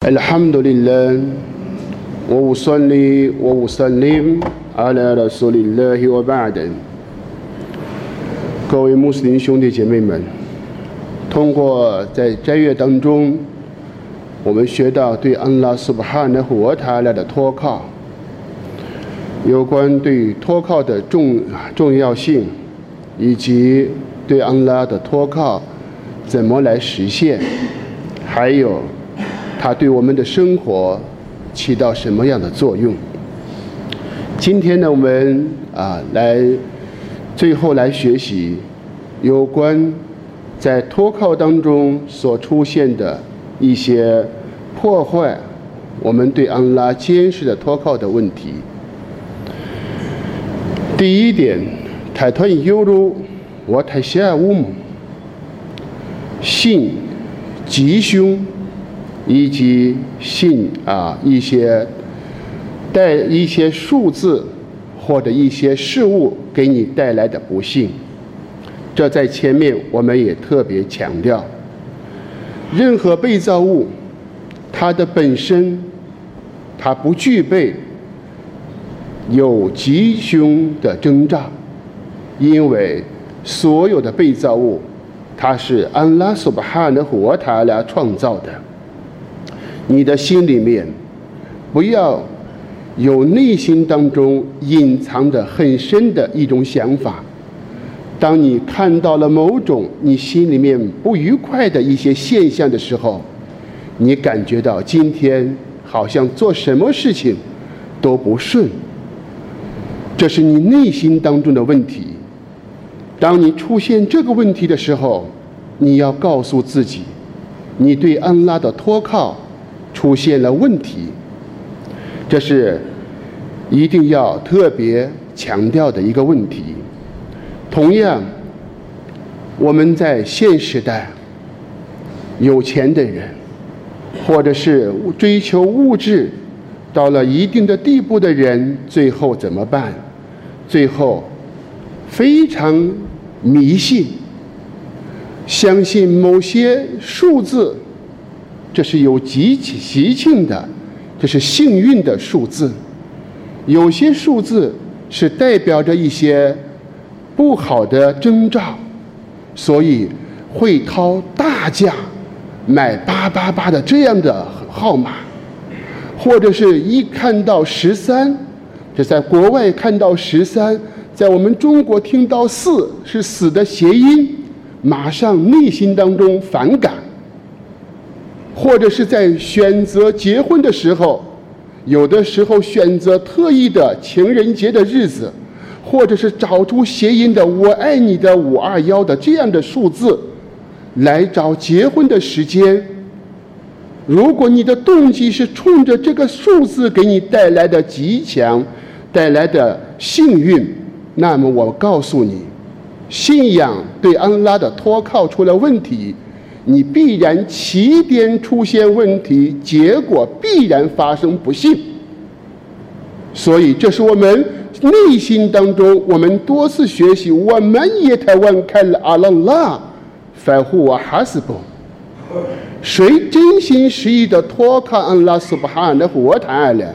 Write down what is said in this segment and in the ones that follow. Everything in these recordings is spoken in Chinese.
الحمد لله وأصلي وأسلم على رسول الله وبعد 各位穆斯林兄弟姐妹们，通过在斋月当中，我们学到对安拉苏巴哈纳胡瓦塔拉的托靠，有关对托靠的重重要性，以及对安拉的托靠怎么来实现，还有。 它对我们的生活起到什么样的作用？今天呢，我们啊来最后来学习有关在托靠当中所出现的一些破坏我们对安拉监视的托靠的问题。第一点，泰团犹如我太下乌姆信吉凶。以及信啊一些带一些数字或者一些事物给你带来的不幸，这在前面我们也特别强调。任何被造物，它的本身它不具备有吉凶的征兆，因为所有的被造物，它是安拉苏巴哈的活塔来创造的。你的心里面不要有内心当中隐藏的很深的一种想法。当你看到了某种你心里面不愉快的一些现象的时候，你感觉到今天好像做什么事情都不顺，这是你内心当中的问题。当你出现这个问题的时候，你要告诉自己，你对安拉的托靠。出现了问题，这是一定要特别强调的一个问题。同样，我们在现时代，有钱的人，或者是追求物质到了一定的地步的人，最后怎么办？最后非常迷信，相信某些数字。这是有极其喜庆的，这是幸运的数字。有些数字是代表着一些不好的征兆，所以会掏大价买八八八的这样的号码，或者是一看到十三，这在国外看到十三，在我们中国听到四是死的谐音，马上内心当中反感。或者是在选择结婚的时候，有的时候选择特意的情人节的日子，或者是找出谐音的“我爱你”的五二幺的这样的数字，来找结婚的时间。如果你的动机是冲着这个数字给你带来的吉祥、带来的幸运，那么我告诉你，信仰对安拉的托靠出了问题。你必然起点出现问题，结果必然发生不幸。所以，这是我们内心当中，我们多次学习。我们也台湾开了阿拉拉，反乎我还是不。谁真心实意的托靠安拉苏巴哈的活塔了，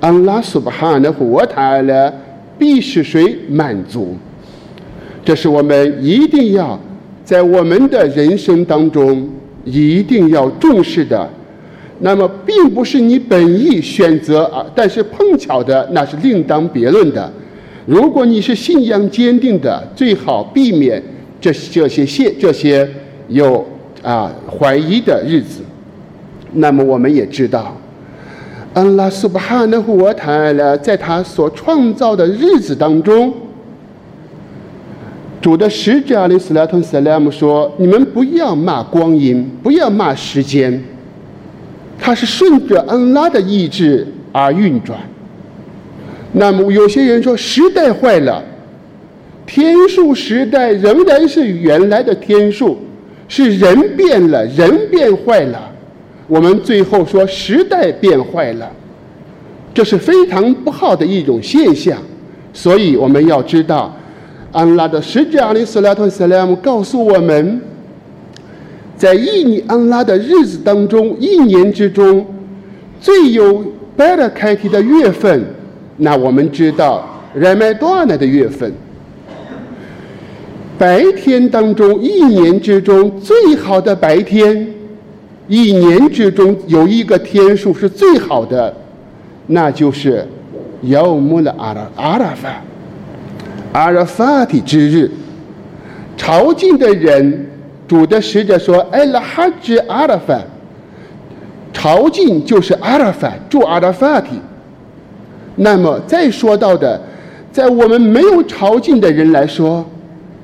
安拉苏巴哈的活塔了，必使谁满足？这是我们一定要。在我们的人生当中，一定要重视的。那么，并不是你本意选择啊，但是碰巧的那是另当别论的。如果你是信仰坚定的，最好避免这这些现这些有啊怀疑的日子。那么，我们也知道，安拉苏巴哈纳胡瓦塔拉在他所创造的日子当中。主的使者阿里斯拉特斯拉姆说：“你们不要骂光阴，不要骂时间，它是顺着安拉的意志而运转。那么有些人说时代坏了，天数时代仍然是原来的天数，是人变了，人变坏了。我们最后说时代变坏了，这是非常不好的一种现象。所以我们要知道。”安拉的使者阿里斯拉特·斯拉姆告诉我们，在一年安拉的日子当中，一年之中最有白的开题的月份，那我们知道人们多纳的月份。白天当中，一年之中最好的白天，一年之中有一个天数是最好的，那就是姚穆的阿拉阿拉法，阿拉法提之日。朝觐的人，主的使者说：“哎，拉哈之阿拉法，朝觐就是阿拉法，住阿拉法提。”那么再说到的，在我们没有朝觐的人来说。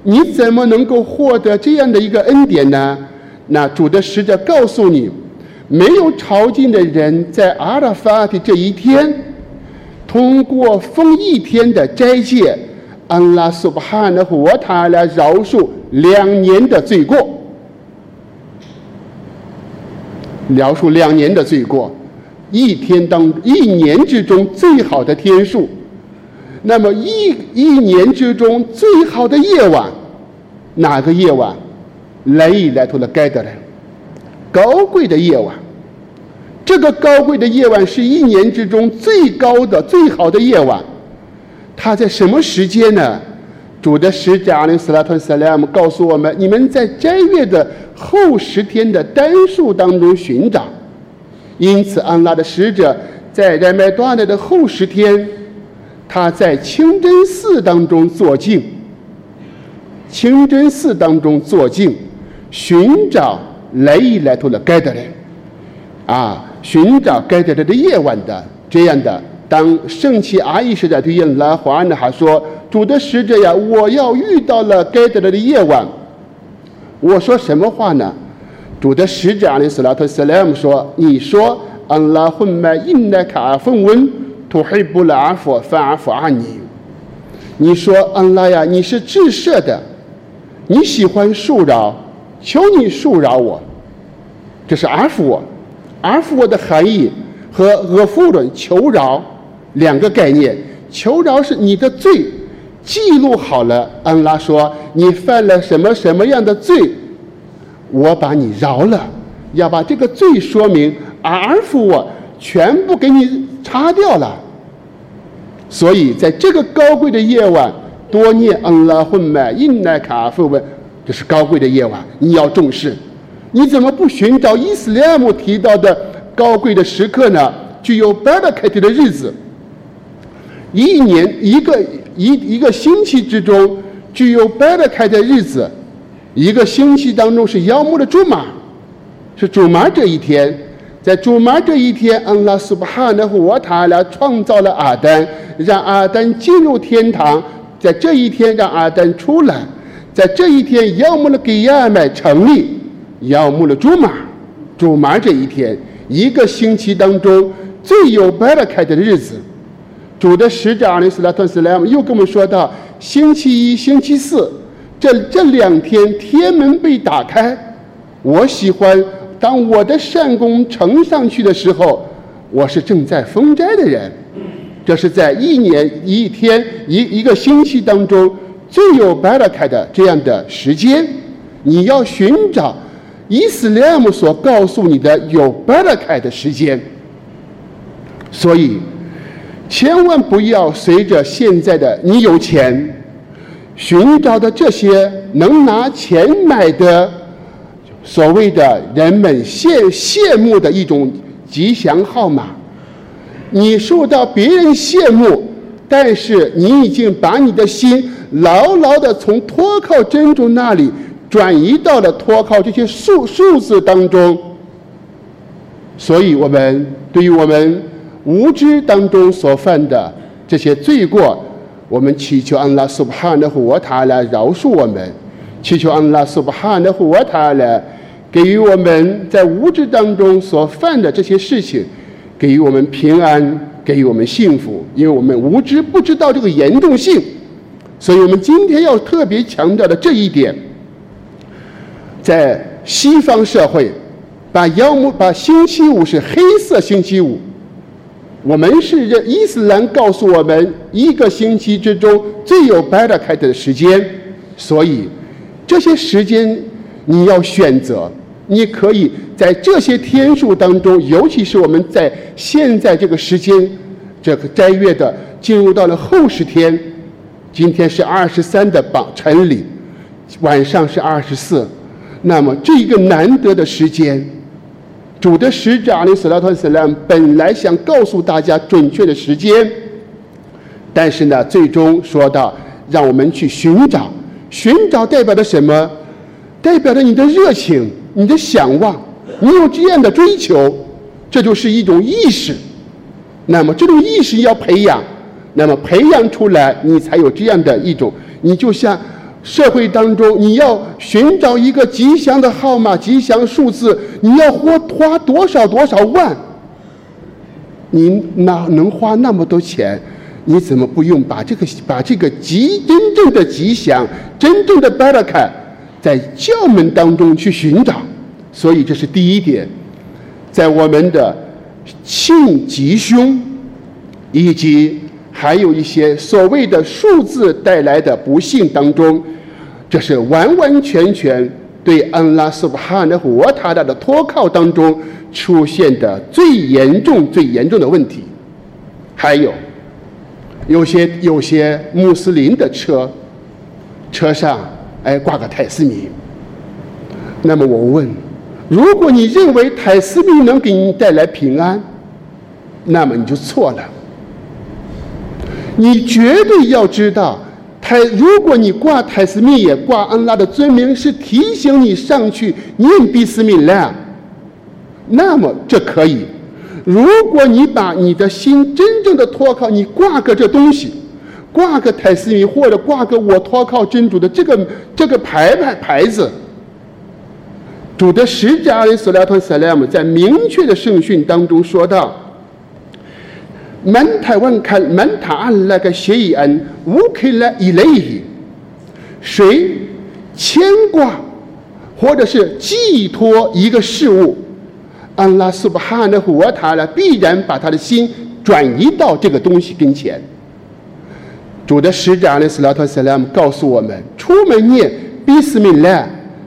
你怎么能够获得这样的一个恩典呢？那主的使者告诉你，没有朝觐的人在阿拉法的这一天，通过封一天的斋戒，安拉苏巴哈的活他来饶恕两年的罪过，饶恕两年的罪过，一天当一年之中最好的天数。那么一一年之中最好的夜晚，哪个夜晚？来一来头的该得来，高贵的夜晚。这个高贵的夜晚是一年之中最高的、最好的夜晚。他在什么时间呢？主的使者阿林斯拉特萨拉姆告诉我们：你们在斋月的后十天的单数当中寻找。因此，安拉的使者在热麦多纳的后十天。他在清真寺当中坐静，清真寺当中坐静，寻找来伊来头的该德人，啊，寻找该德人的夜晚的这样的。当圣器阿依时代对应拉华呢，还说：“主的使者呀，我要遇到了该得人的夜晚。”我说什么话呢？主的使者阿里斯拉特斯莱姆说：“你说，安拉混麦印奈卡阿凤温。”不黑不拉佛反而佛阿你，你说安拉呀，你是至赦的，你喜欢恕饶，求你恕饶我。这是阿福我，阿福我的含义和阿夫伦求饶两个概念。求饶是你的罪记录好了，安拉说你犯了什么什么样的罪，我把你饶了，要把这个罪说明阿福我全部给你擦掉了。所以，在这个高贵的夜晚，多念安拉混麦印奈卡夫问，这是高贵的夜晚，你要重视。你怎么不寻找伊斯兰姆提到的高贵的时刻呢？具有巴拉凯蒂的日子，一年一个一一个星期之中具有巴拉凯的日子，一个星期当中是妖魔的朱马，是朱马这一天。在主马这一天，安拉苏巴哈纳胡瓦塔拉创造了阿丹，让阿丹进入天堂。在这一天，让阿丹出来。在这一天，要么了给亚麦成立，要么了主马。主马这一天，一个星期当中最有白了开的日子。主的使者阿里斯拉特斯莱姆又跟我们说到，星期一、星期四这这两天天门被打开。我喜欢。当我的善功呈上去的时候，我是正在封斋的人。这是在一年一天一一个星期当中最有巴拉开的这样的时间。你要寻找伊斯兰姆所告诉你的有巴拉开的时间。所以，千万不要随着现在的你有钱，寻找的这些能拿钱买的。所谓的人们羡羡慕的一种吉祥号码，你受到别人羡慕，但是你已经把你的心牢牢的从托靠真主那里转移到了托靠这些数数字当中。所以，我们对于我们无知当中所犯的这些罪过，我们祈求安拉苏巴哈纳胡瓦塔来饶恕我们，祈求安拉苏巴哈纳胡瓦塔来。给予我们在无知当中所犯的这些事情，给予我们平安，给予我们幸福，因为我们无知不知道这个严重性，所以我们今天要特别强调的这一点，在西方社会，把妖魔把星期五是黑色星期五，我们是这伊斯兰告诉我们一个星期之中最有白的开的时间，所以这些时间你要选择。你可以在这些天数当中，尤其是我们在现在这个时间，这个斋月的进入到了后十天，今天是二十三的榜晨礼，晚上是二十四，那么这一个难得的时间，主的使者阿里斯拉特斯拉本来想告诉大家准确的时间，但是呢，最终说到让我们去寻找，寻找代表的什么？代表着你的热情。你的向往，你有这样的追求，这就是一种意识。那么这种意识要培养，那么培养出来，你才有这样的一种。你就像社会当中，你要寻找一个吉祥的号码、吉祥数字，你要花花多少多少万？你哪能花那么多钱？你怎么不用把这个把这个吉真正的吉祥、真正的 b e t 在教门当中去寻找，所以这是第一点，在我们的庆吉凶，以及还有一些所谓的数字带来的不幸当中，这是完完全全对安拉苏巴哈的和他达的托靠当中出现的最严重、最严重的问题。还有，有些有些穆斯林的车，车上。哎，挂个泰斯米。那么我问：如果你认为泰斯米能给你带来平安，那么你就错了。你绝对要知道，泰如果你挂泰斯密也挂安拉的尊名，是提醒你上去念比斯米拉，那么这可以。如果你把你的心真正的托靠，你挂个这东西。挂个泰斯密，或者挂个我托靠真主的这个这个牌牌牌子。主的使者阿里斯莱特萨拉姆在明确的圣训当中说道：“门台问看门塔安那个协议恩无可来以类伊，谁牵挂或者是寄托一个事物，安拉苏巴哈的和他呢，必然把他的心转移到这个东西跟前。”主的使者阿里斯拉特·塞拉姆告诉我们：出门念比斯米拉，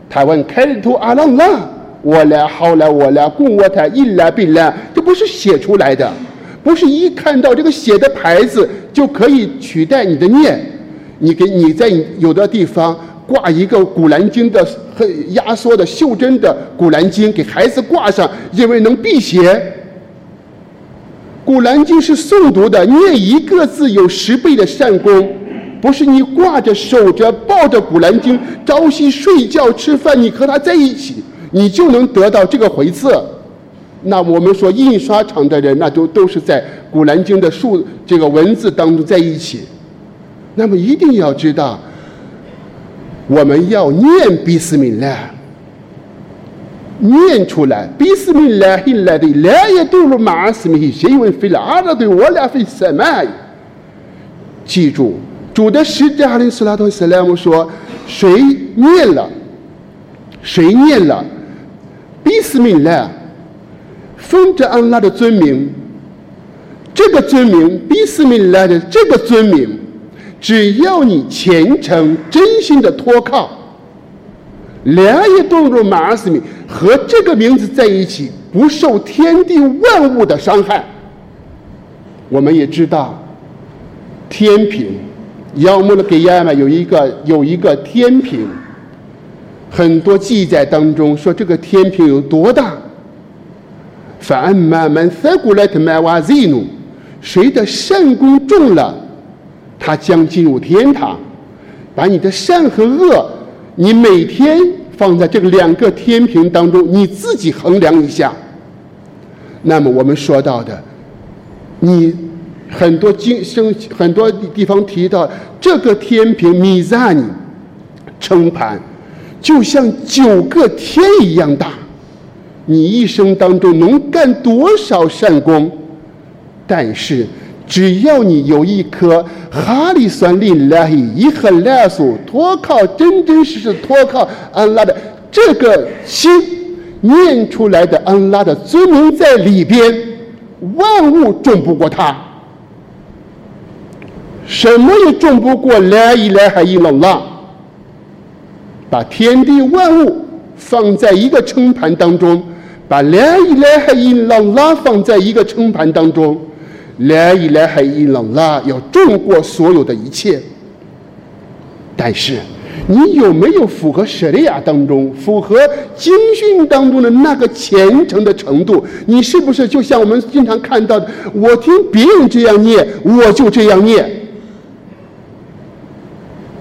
他问开图阿朗拉，我来好来我来供我他一拉比拉，这不是写出来的，不是一看到这个写的牌子就可以取代你的念。你给你在有的地方挂一个古兰经的很压缩的袖珍的古兰经，给孩子挂上，认为能辟邪。古兰经是诵读的，念一个字有十倍的善功，不是你挂着、守着、抱着古兰经，朝夕睡觉、吃饭，你和他在一起，你就能得到这个回赐。那我们说印刷厂的人，那都都是在古兰经的数这个文字当中在一起。那么一定要知道，我们要念比斯米拉。念出来，比斯米拉希来的，来也都是马斯米希，因为飞了阿拉对我俩飞什么？记住，主的使者哈里斯拉托斯莱姆说：谁念了，谁念了，比斯米拉，奉着安拉的尊名，这个尊名，比斯米拉的这个尊名，只要你虔诚、真心的托靠。两也动入马斯米和这个名字在一起，不受天地万物的伤害。我们也知道，天平，要么的给亚嘛有一个有一个天平，很多记载当中说这个天平有多大。反慢慢塞过来的麦瓦吉努，谁的善功重了，他将进入天堂。把你的善和恶。你每天放在这个两个天平当中，你自己衡量一下。那么我们说到的，你很多经生很多地方提到这个天平米赞尼称盘，就像九个天一样大。你一生当中能干多少善功？但是。只要你有一颗哈里酸林拉希一颗拉苏托靠真真实实托靠安拉的这个心念出来的安拉的尊名在里边，万物重不过他，什么也重不过来一来还一冷浪，把天地万物放在一个称盘当中，把来一来还一朗拉放在一个称盘当中，来一来还一朗拉要重过所有的一切。但是，你有没有符合舍利亚当中、符合经训当中的那个虔诚的程度？你是不是就像我们经常看到的，我听别人这样念，我就这样念？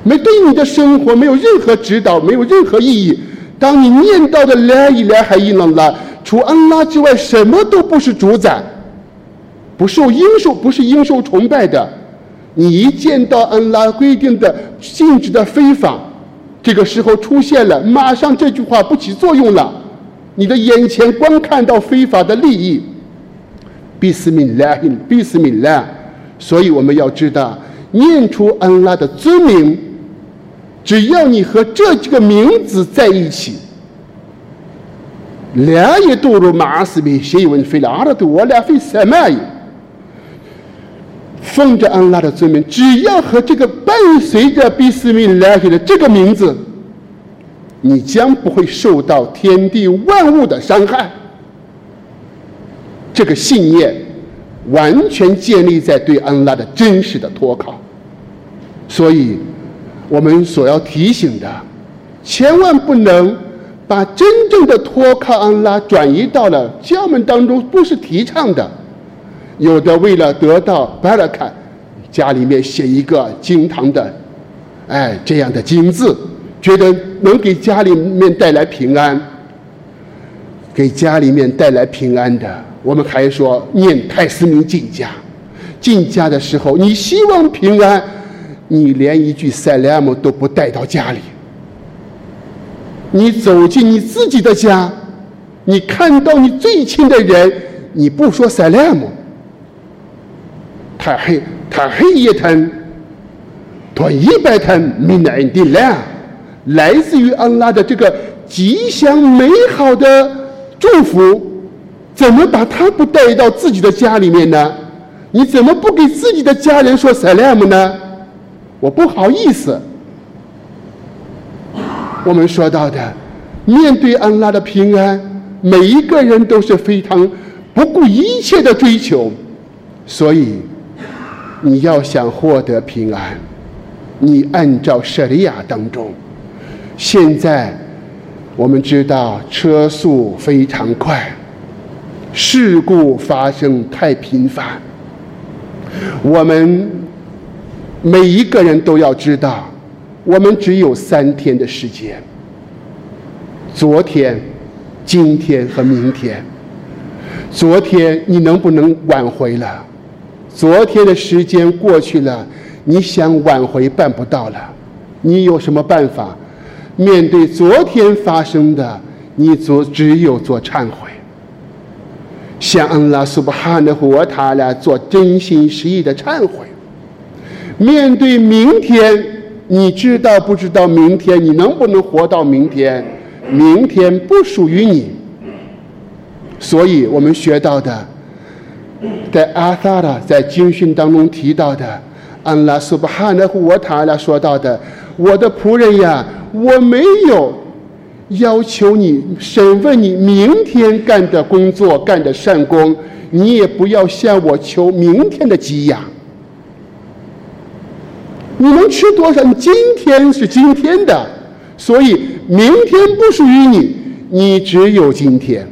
没对你的生活没有任何指导，没有任何意义。当你念到的来一来还一朗拉，除安拉之外，什么都不是主宰，不受应受，不是应受崇拜的。你一见到安拉规定的禁止的非法，这个时候出现了，马上这句话不起作用了。你的眼前光看到非法的利益，比斯米拉，比斯米拉。所以我们要知道，念出安拉的尊名。只要你和这几个名字在一起，两也堕入马斯比，谁问费了阿拉多，我俩费三万亿。奉着安拉的尊名，只要和这个伴随着比斯米来的这个名字，你将不会受到天地万物的伤害。这个信念完全建立在对安拉的真实的托靠，所以。我们所要提醒的，千万不能把真正的托靠安拉转移到了教门当中，不是提倡的。有的为了得到巴拉卡，家里面写一个金堂的，哎，这样的金字，觉得能给家里面带来平安，给家里面带来平安的。我们还说念泰斯明进家，进家的时候，你希望平安。你连一句塞莱姆都不带到家里，你走进你自己的家，你看到你最亲的人，你不说塞莱姆，他黑他黑一疼，他一百腾米奈的来，来自于安拉的这个吉祥美好的祝福，怎么把他不带到自己的家里面呢？你怎么不给自己的家人说塞莱姆呢？我不好意思。我们说到的，面对安拉的平安，每一个人都是非常不顾一切的追求。所以，你要想获得平安，你按照舍利亚当中。现在我们知道车速非常快，事故发生太频繁，我们。每一个人都要知道，我们只有三天的时间。昨天、今天和明天。昨天你能不能挽回了？昨天的时间过去了，你想挽回办不到了。你有什么办法？面对昨天发生的，你做只有做忏悔，向安拉苏巴哈的和他俩做真心实意的忏悔。面对明天，你知道不知道明天你能不能活到明天？明天不属于你，所以我们学到的，在阿萨拉在经训当中提到的，安拉苏巴哈纳胡塔拉说到的，我的仆人呀，我没有要求你审问你明天干的工作干的善功，你也不要向我求明天的给养。你能吃多少？你今天是今天的，所以明天不属于你，你只有今天。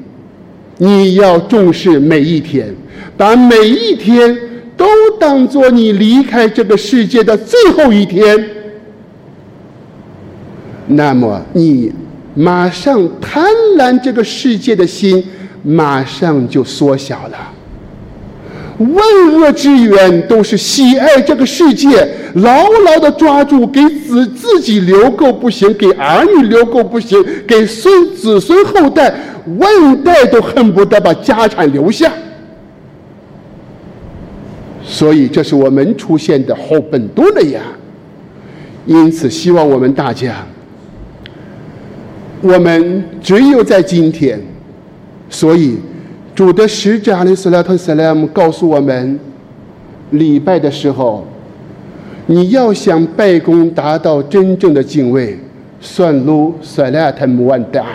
你要重视每一天，把每一天都当做你离开这个世界的最后一天。那么，你马上贪婪这个世界的心，马上就缩小了。万恶之源都是喜爱这个世界，牢牢的抓住，给子自己留够不行，给儿女留够不行，给孙子孙后代万代都恨不得把家产留下。所以，这是我们出现的后本多的呀。因此，希望我们大家，我们只有在今天，所以。主的使者阿里斯莱特斯莱姆告诉我们：礼拜的时候，你要想拜功达到真正的敬畏，算路算拉特姆万达，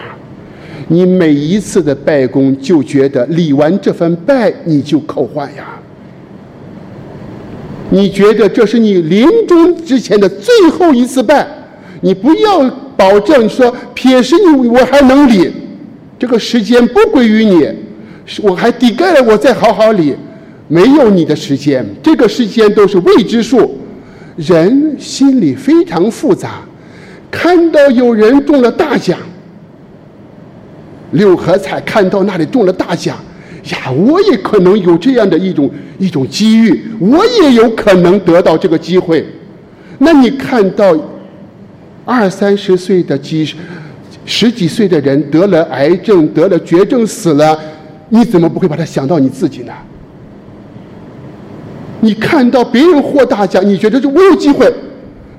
你每一次的拜功就觉得礼完这份拜你就扣换呀。你觉得这是你临终之前的最后一次拜，你不要保证说撇是你我还能礼，这个时间不归于你，我还抵盖了我再好好里，没有你的时间，这个时间都是未知数，人心里非常复杂，看到有人中了大奖。六合彩看到那里中了大奖，呀，我也可能有这样的一种一种机遇，我也有可能得到这个机会。那你看到二三十岁的几十几岁的人得了癌症，得了绝症死了，你怎么不会把它想到你自己呢？你看到别人获大奖，你觉得这我有机会，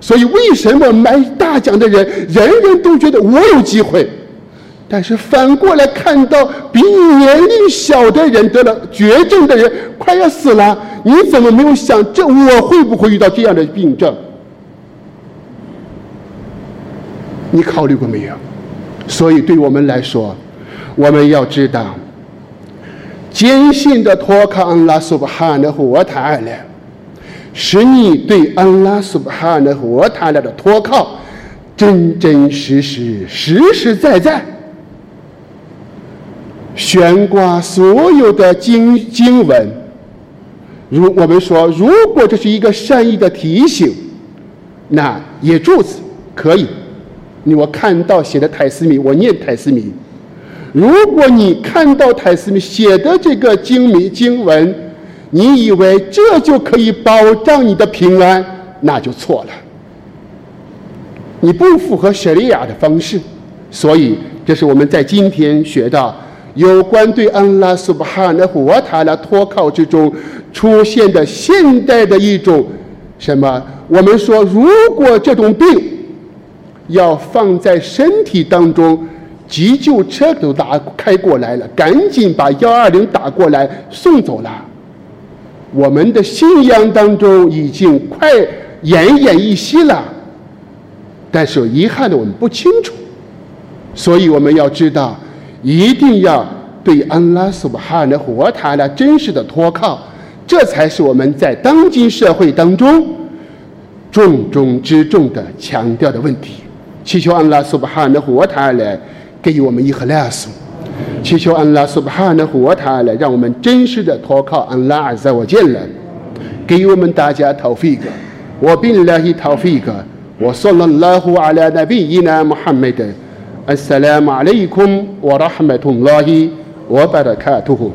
所以为什么买大奖的人人人都觉得我有机会？但是反过来看到比你年龄小的人得了绝症的人快要死了，你怎么没有想这我会不会遇到这样的病症？你考虑过没有？所以对我们来说，我们要知道，坚信的托靠安拉苏巴哈的和塔尔来，使你对安拉苏巴哈的和塔尔的托靠真真实实、实实在在。悬挂所有的经经文，如我们说，如果这是一个善意的提醒，那也柱子可以。你我看到写的泰斯米，我念泰斯米。如果你看到泰斯米写的这个经米经文，你以为这就可以保障你的平安，那就错了。你不符合舍利亚的方式，所以这是我们在今天学到。有关对安拉苏巴哈纳胡瓦塔拉托靠之中出现的现代的一种什么？我们说，如果这种病要放在身体当中，急救车都打开过来了，赶紧把幺二零打过来送走了。我们的信仰当中已经快奄奄一息了，但是遗憾的我们不清楚，所以我们要知道。一定要对安拉苏巴哈的活塔的真实的托靠，这才是我们在当今社会当中重中之重的强调的问题。祈求安拉苏巴哈的活塔来给予我们一颗拉苏，祈求安拉苏巴哈的活塔来让我们真实的托靠安拉阿在我见了，给予我们大家讨费个，我并来去讨费个，我说了拉胡阿拉那比伊那穆罕默德。السلام عليكم ورحمة الله وبركاته